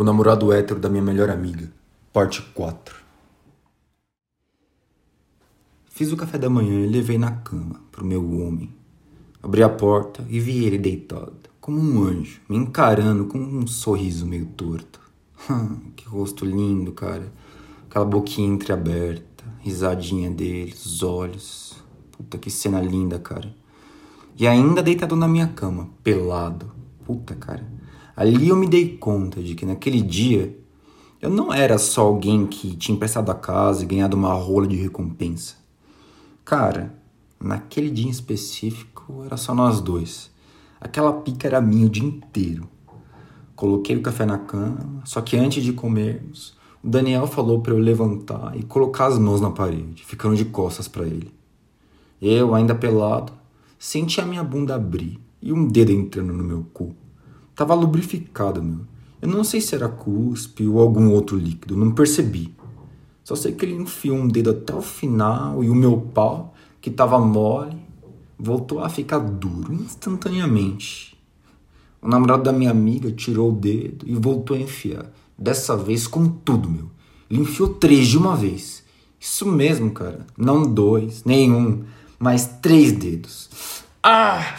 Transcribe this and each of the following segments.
O namorado hétero da minha melhor amiga. Parte 4. Fiz o café da manhã e levei na cama pro meu homem. Abri a porta e vi ele deitado, como um anjo, me encarando com um sorriso meio torto. que rosto lindo, cara. Aquela boquinha entreaberta, risadinha dele, os olhos. Puta que cena linda, cara. E ainda deitado na minha cama, pelado. Puta, cara. Ali eu me dei conta de que naquele dia eu não era só alguém que tinha emprestado a casa e ganhado uma rola de recompensa. Cara, naquele dia em específico era só nós dois. Aquela pica era minha o dia inteiro. Coloquei o café na cama, só que antes de comermos, o Daniel falou para eu levantar e colocar as mãos na parede, ficando de costas para ele. Eu, ainda pelado, senti a minha bunda abrir e um dedo entrando no meu cu. Tava lubrificado, meu. Eu não sei se era cuspe ou algum outro líquido, não percebi. Só sei que ele enfiou um dedo até o final e o meu pau, que tava mole, voltou a ficar duro instantaneamente. O namorado da minha amiga tirou o dedo e voltou a enfiar. Dessa vez com tudo, meu. Ele enfiou três de uma vez. Isso mesmo, cara. Não dois, nenhum, mas três dedos. Ah!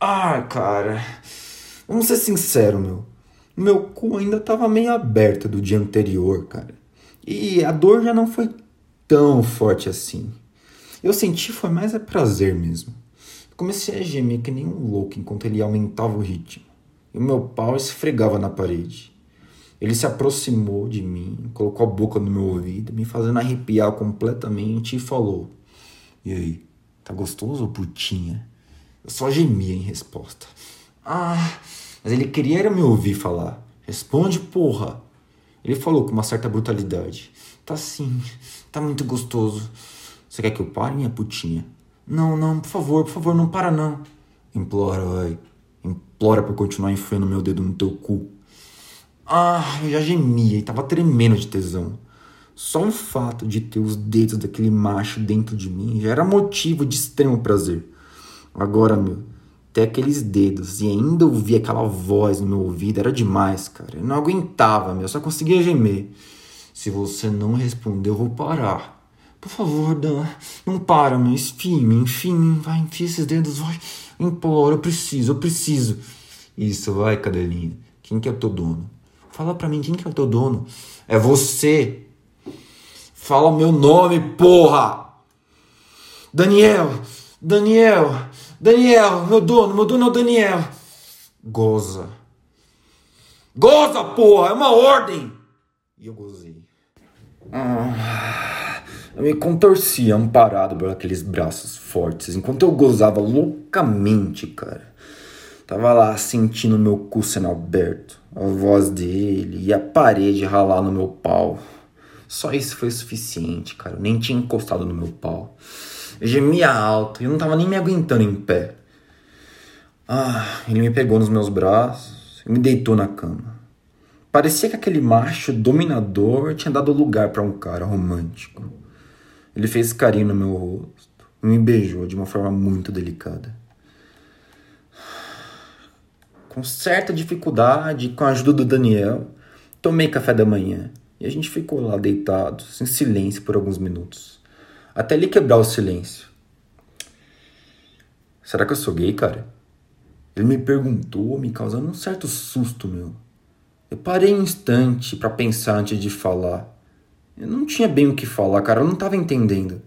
Ah, cara. Vamos ser sincero, meu. Meu cu ainda tava meio aberto do dia anterior, cara. E a dor já não foi tão forte assim. Eu senti foi mais a prazer mesmo. Comecei a gemer que nem um louco enquanto ele aumentava o ritmo. E o meu pau esfregava na parede. Ele se aproximou de mim, colocou a boca no meu ouvido, me fazendo arrepiar completamente e falou: E aí, tá gostoso, putinha? Eu só gemia em resposta. Ah, mas ele queria me ouvir falar. Responde, porra. Ele falou com uma certa brutalidade. Tá sim, tá muito gostoso. Você quer que eu pare, minha putinha? Não, não, por favor, por favor, não para não. Implora, vai. Implora pra continuar enfiando meu dedo no teu cu. Ah, eu já gemia e tava tremendo de tesão. Só o fato de ter os dedos daquele macho dentro de mim já era motivo de extremo prazer. Agora, meu, ter aqueles dedos e ainda ouvir aquela voz no meu ouvido era demais, cara. Eu não aguentava, meu, eu só conseguia gemer. Se você não responder, eu vou parar. Por favor, Dan, não para, meu. Enfim, enfim, vai, enfia esses dedos, vai. Imploro, eu preciso, eu preciso. Isso, vai, cadelinha. Quem que é o teu dono? Fala pra mim, quem que é o teu dono? É você. Fala o meu nome, porra! Daniel! Daniel! Daniel, meu dono, meu dono é o Daniel. Goza. Goza, porra, é uma ordem. E eu gozei. Ah, eu me contorcia amparado por aqueles braços fortes, enquanto eu gozava loucamente, cara. Tava lá sentindo meu cu sendo aberto, a voz dele e a parede ralar no meu pau. Só isso foi suficiente, cara. Eu nem tinha encostado no meu pau. Gemia alto e eu não tava nem me aguentando em pé. Ah, ele me pegou nos meus braços e me deitou na cama. Parecia que aquele macho dominador tinha dado lugar para um cara romântico. Ele fez carinho no meu rosto e me beijou de uma forma muito delicada. Com certa dificuldade, com a ajuda do Daniel, tomei café da manhã e a gente ficou lá deitados, em silêncio por alguns minutos. Até ele quebrar o silêncio. Será que eu sou gay, cara? Ele me perguntou, me causando um certo susto, meu. Eu parei um instante para pensar antes de falar. Eu não tinha bem o que falar, cara, eu não tava entendendo.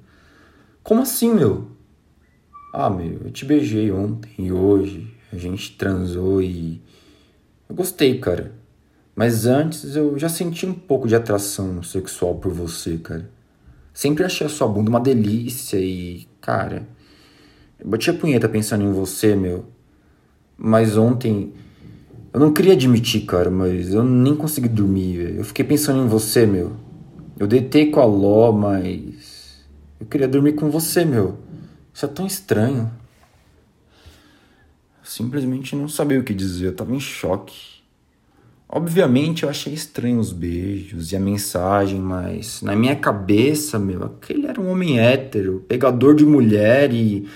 Como assim, meu? Ah, meu, eu te beijei ontem e hoje. A gente transou e. Eu gostei, cara. Mas antes eu já senti um pouco de atração sexual por você, cara. Sempre achei a sua bunda uma delícia e, cara, eu bati a punheta pensando em você, meu. Mas ontem. Eu não queria admitir, cara, mas eu nem consegui dormir. Eu fiquei pensando em você, meu. Eu deitei com a Ló, mas. Eu queria dormir com você, meu. Isso é tão estranho. Eu simplesmente não sabia o que dizer, eu tava em choque. Obviamente eu achei estranho os beijos e a mensagem, mas na minha cabeça, meu, aquele era um homem hétero, pegador de mulher e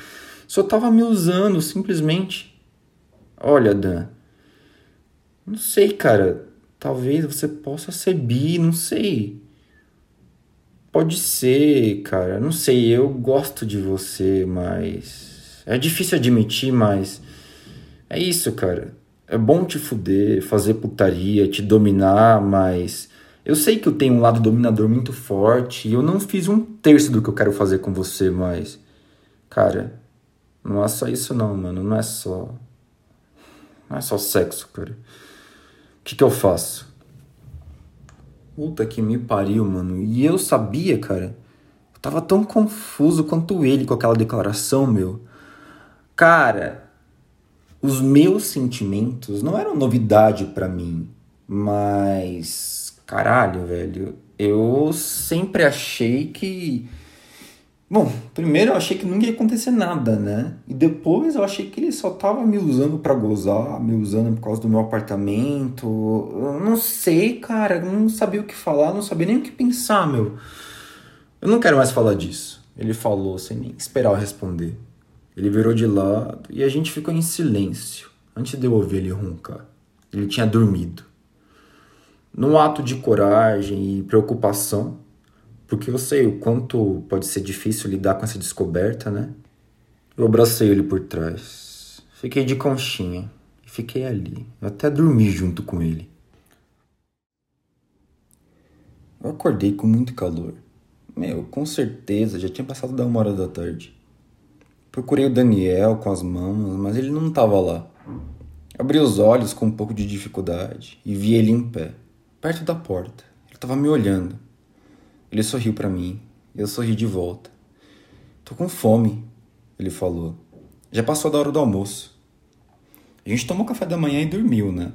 só tava me usando simplesmente. Olha, Dan, não sei, cara. Talvez você possa ser bi, não sei. Pode ser, cara. Não sei, eu gosto de você, mas. É difícil admitir, mas. É isso, cara. É bom te fuder, fazer putaria, te dominar, mas. Eu sei que eu tenho um lado dominador muito forte e eu não fiz um terço do que eu quero fazer com você, mas. Cara, não é só isso, não, mano. Não é só. Não é só sexo, cara. O que, que eu faço? Puta que me pariu, mano. E eu sabia, cara. Eu tava tão confuso quanto ele com aquela declaração, meu. Cara, os meus sentimentos não eram novidade para mim, mas caralho, velho, eu sempre achei que Bom, primeiro eu achei que nunca ia acontecer nada, né? E depois eu achei que ele só tava me usando para gozar, me usando por causa do meu apartamento. Eu não sei, cara, não sabia o que falar, não sabia nem o que pensar, meu. Eu não quero mais falar disso. Ele falou sem nem esperar eu responder. Ele virou de lado e a gente ficou em silêncio antes de eu ouvir ele roncar. Ele tinha dormido. Num ato de coragem e preocupação, porque eu sei o quanto pode ser difícil lidar com essa descoberta, né? Eu abracei ele por trás. Fiquei de conchinha e fiquei ali. Eu até dormi junto com ele. Eu acordei com muito calor. Meu, com certeza já tinha passado da uma hora da tarde. Procurei o Daniel com as mãos, mas ele não estava lá. Abri os olhos com um pouco de dificuldade e vi ele em pé, perto da porta. Ele estava me olhando. Ele sorriu para mim e eu sorri de volta. Tô com fome, ele falou. Já passou da hora do almoço. A gente tomou café da manhã e dormiu, né?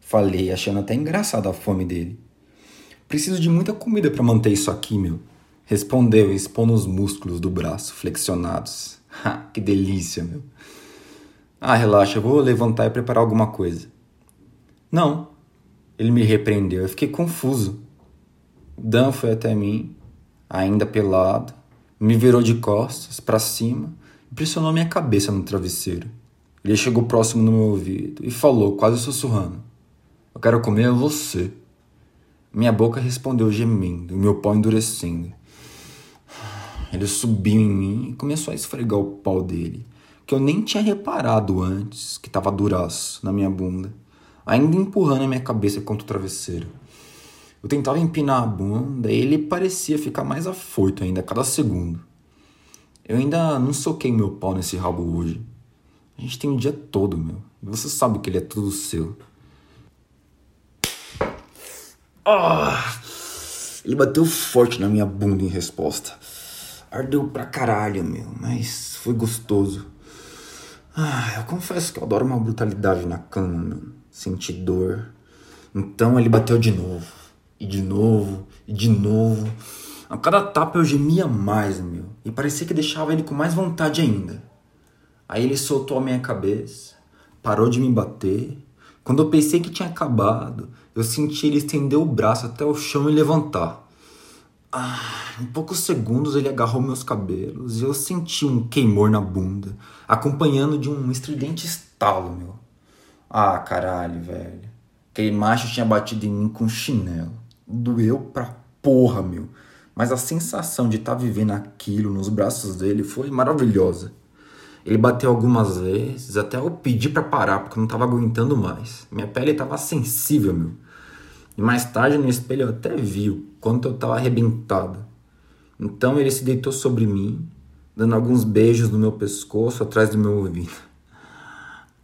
Falei, achando até engraçado a fome dele. Preciso de muita comida para manter isso aqui, meu. Respondeu, expondo os músculos do braço flexionados. Ha, que delícia, meu. Ah, relaxa, eu vou levantar e preparar alguma coisa. Não. Ele me repreendeu. Eu fiquei confuso. Dan foi até mim, ainda pelado, me virou de costas para cima e pressionou minha cabeça no travesseiro. Ele chegou próximo no meu ouvido e falou, quase sussurrando: Eu quero comer você. Minha boca respondeu gemendo, meu pau endurecendo. Ele subiu em mim e começou a esfregar o pau dele, que eu nem tinha reparado antes que estava duraço na minha bunda, ainda empurrando a minha cabeça contra o travesseiro. Eu tentava empinar a bunda e ele parecia ficar mais afoito ainda a cada segundo. Eu ainda não soquei meu pau nesse rabo hoje. A gente tem um dia todo, meu. Você sabe que ele é tudo seu. Ah! Ele bateu forte na minha bunda em resposta. Ardeu pra caralho, meu, mas foi gostoso. Ah, eu confesso que eu adoro uma brutalidade na cama, meu. Senti dor. Então ele bateu de novo. E de novo, e de novo. A cada tapa eu gemia mais, meu. E parecia que deixava ele com mais vontade ainda. Aí ele soltou a minha cabeça, parou de me bater. Quando eu pensei que tinha acabado, eu senti ele estender o braço até o chão e levantar. Ah, em poucos segundos ele agarrou meus cabelos e eu senti um queimor na bunda, acompanhando de um estridente estalo, meu. Ah, caralho, velho. Aquele macho tinha batido em mim com chinelo doeu pra porra, meu. Mas a sensação de estar tá vivendo aquilo nos braços dele foi maravilhosa. Ele bateu algumas vezes, até eu pedi para parar porque eu não tava aguentando mais. Minha pele tava sensível, meu. E mais tarde no espelho eu até vi o quanto eu tava arrebentado. Então ele se deitou sobre mim, dando alguns beijos no meu pescoço, atrás do meu ouvido.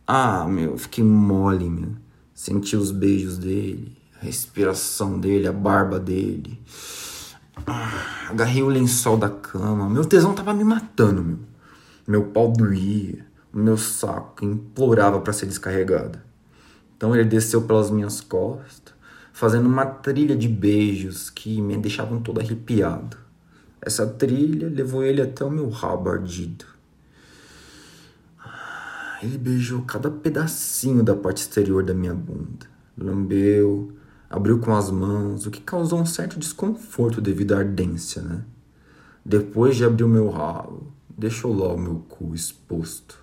Ah, meu, fiquei mole, meu. Senti os beijos dele a respiração dele, a barba dele. Ah, agarrei o lençol da cama. Meu tesão tava me matando, meu. Meu pau doía. O meu saco implorava para ser descarregado. Então ele desceu pelas minhas costas, fazendo uma trilha de beijos que me deixavam todo arrepiado. Essa trilha levou ele até o meu rabo ardido. Ele beijou cada pedacinho da parte exterior da minha bunda. Lambeu, abriu com as mãos, o que causou um certo desconforto devido à ardência, né? Depois de abrir o meu rabo, deixou lá o meu cu exposto.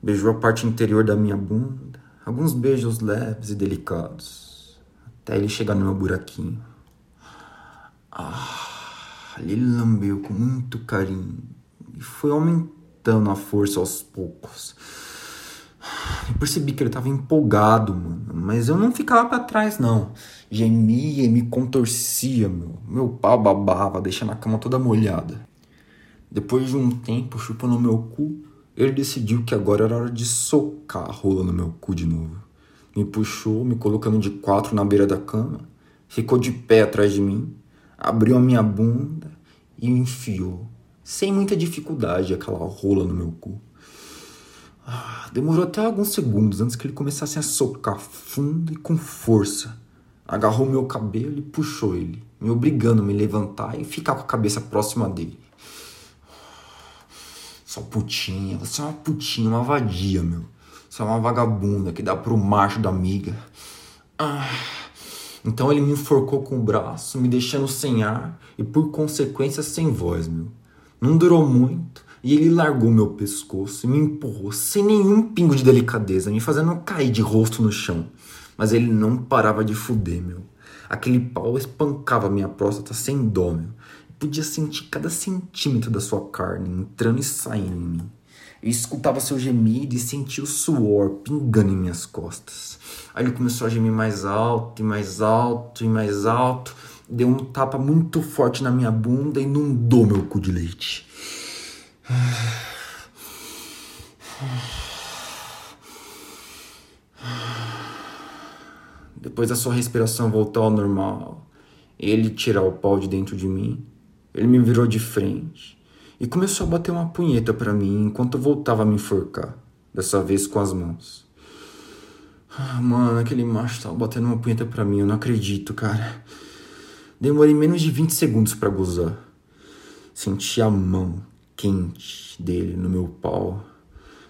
Beijou a parte interior da minha bunda, Alguns beijos leves e delicados. Até ele chegar no meu buraquinho. Ah, ele lambeu com muito carinho. E foi aumentando a força aos poucos. Eu percebi que ele tava empolgado, mano. Mas eu não ficava para trás, não. Gemia e me contorcia, meu. Meu pau babava, deixando a cama toda molhada. Depois de um tempo chupando meu cu, ele decidiu que agora era hora de socar a rola no meu cu de novo. Me puxou, me colocando de quatro na beira da cama, ficou de pé atrás de mim, abriu a minha bunda e enfiou, sem muita dificuldade, aquela rola no meu cu. Ah, demorou até alguns segundos antes que ele começasse a socar fundo e com força. Agarrou meu cabelo e puxou ele, me obrigando a me levantar e ficar com a cabeça próxima dele. Sua putinha, você é uma putinha, uma vadia, meu. Você é uma vagabunda que dá pro macho da amiga. Ah. Então ele me enforcou com o braço, me deixando sem ar e por consequência sem voz, meu. Não durou muito e ele largou meu pescoço e me empurrou sem nenhum pingo de delicadeza, me fazendo cair de rosto no chão. Mas ele não parava de fuder, meu. Aquele pau espancava minha próstata sem dó, meu. podia sentir cada centímetro da sua carne entrando e saindo em mim. Eu escutava seu gemido e sentia o suor pingando em minhas costas. Aí ele começou a gemir mais alto e mais alto e mais alto. Deu um tapa muito forte na minha bunda e inundou meu cu de leite. Depois a sua respiração voltou ao normal, ele tirar o pau de dentro de mim, ele me virou de frente e começou a bater uma punheta para mim enquanto eu voltava a me enforcar, dessa vez com as mãos. Ah, mano, aquele macho tava batendo uma punheta pra mim, eu não acredito, cara. Demorei menos de 20 segundos para gozar. Senti a mão quente dele no meu pau.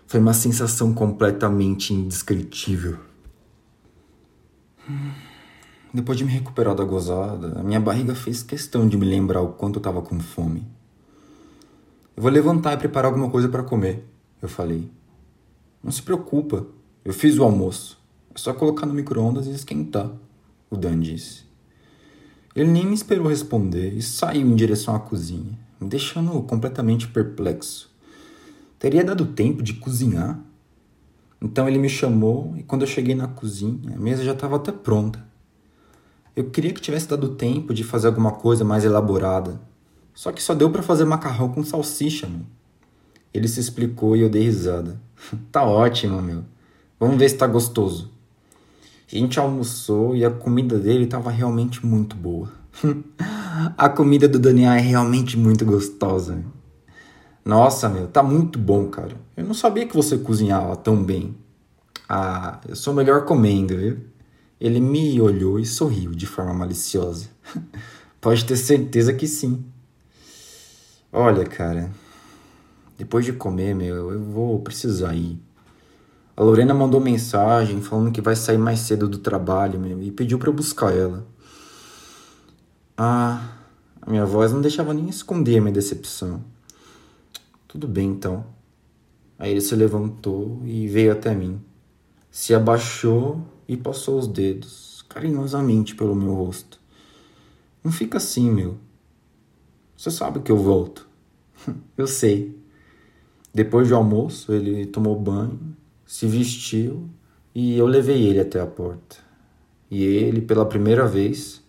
Foi uma sensação completamente indescritível. Depois de me recuperar da gozada, a minha barriga fez questão de me lembrar o quanto eu tava com fome. Eu vou levantar e preparar alguma coisa para comer, eu falei. Não se preocupa, eu fiz o almoço. É só colocar no micro-ondas e esquentar, o Dan disse. Ele nem me esperou responder e saiu em direção à cozinha me deixando completamente perplexo. Teria dado tempo de cozinhar? Então ele me chamou e quando eu cheguei na cozinha, a mesa já estava até pronta. Eu queria que tivesse dado tempo de fazer alguma coisa mais elaborada. Só que só deu para fazer macarrão com salsicha, meu. Ele se explicou e eu dei risada. tá ótimo, meu. Vamos ver se tá gostoso. A gente almoçou e a comida dele estava realmente muito boa. A comida do Daniel é realmente muito gostosa. Nossa, meu, tá muito bom, cara. Eu não sabia que você cozinhava tão bem. Ah, eu sou melhor comendo, viu? Ele me olhou e sorriu de forma maliciosa. Pode ter certeza que sim. Olha, cara, depois de comer, meu, eu vou precisar ir. A Lorena mandou mensagem falando que vai sair mais cedo do trabalho, meu, e pediu para eu buscar ela. Ah, a minha voz não deixava nem esconder a minha decepção. Tudo bem então. Aí ele se levantou e veio até mim. Se abaixou e passou os dedos carinhosamente pelo meu rosto. Não fica assim, meu. Você sabe que eu volto. eu sei. Depois do almoço, ele tomou banho, se vestiu e eu levei ele até a porta. E ele, pela primeira vez,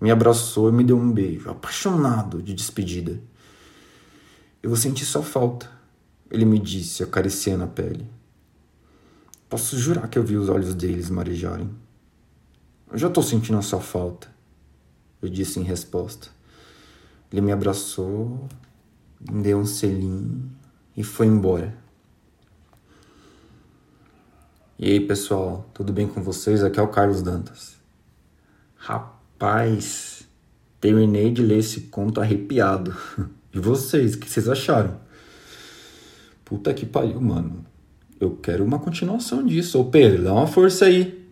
me abraçou e me deu um beijo, apaixonado de despedida. Eu vou sentir sua falta, ele me disse, acariciando a pele. Posso jurar que eu vi os olhos deles marejarem. Eu já tô sentindo a sua falta, eu disse em resposta. Ele me abraçou, me deu um selinho e foi embora. E aí, pessoal, tudo bem com vocês? Aqui é o Carlos Dantas. Rapaz terminei de ler esse conto arrepiado. E vocês, o que vocês acharam? Puta que pariu, mano. Eu quero uma continuação disso. Ô Pedro, dá uma força aí.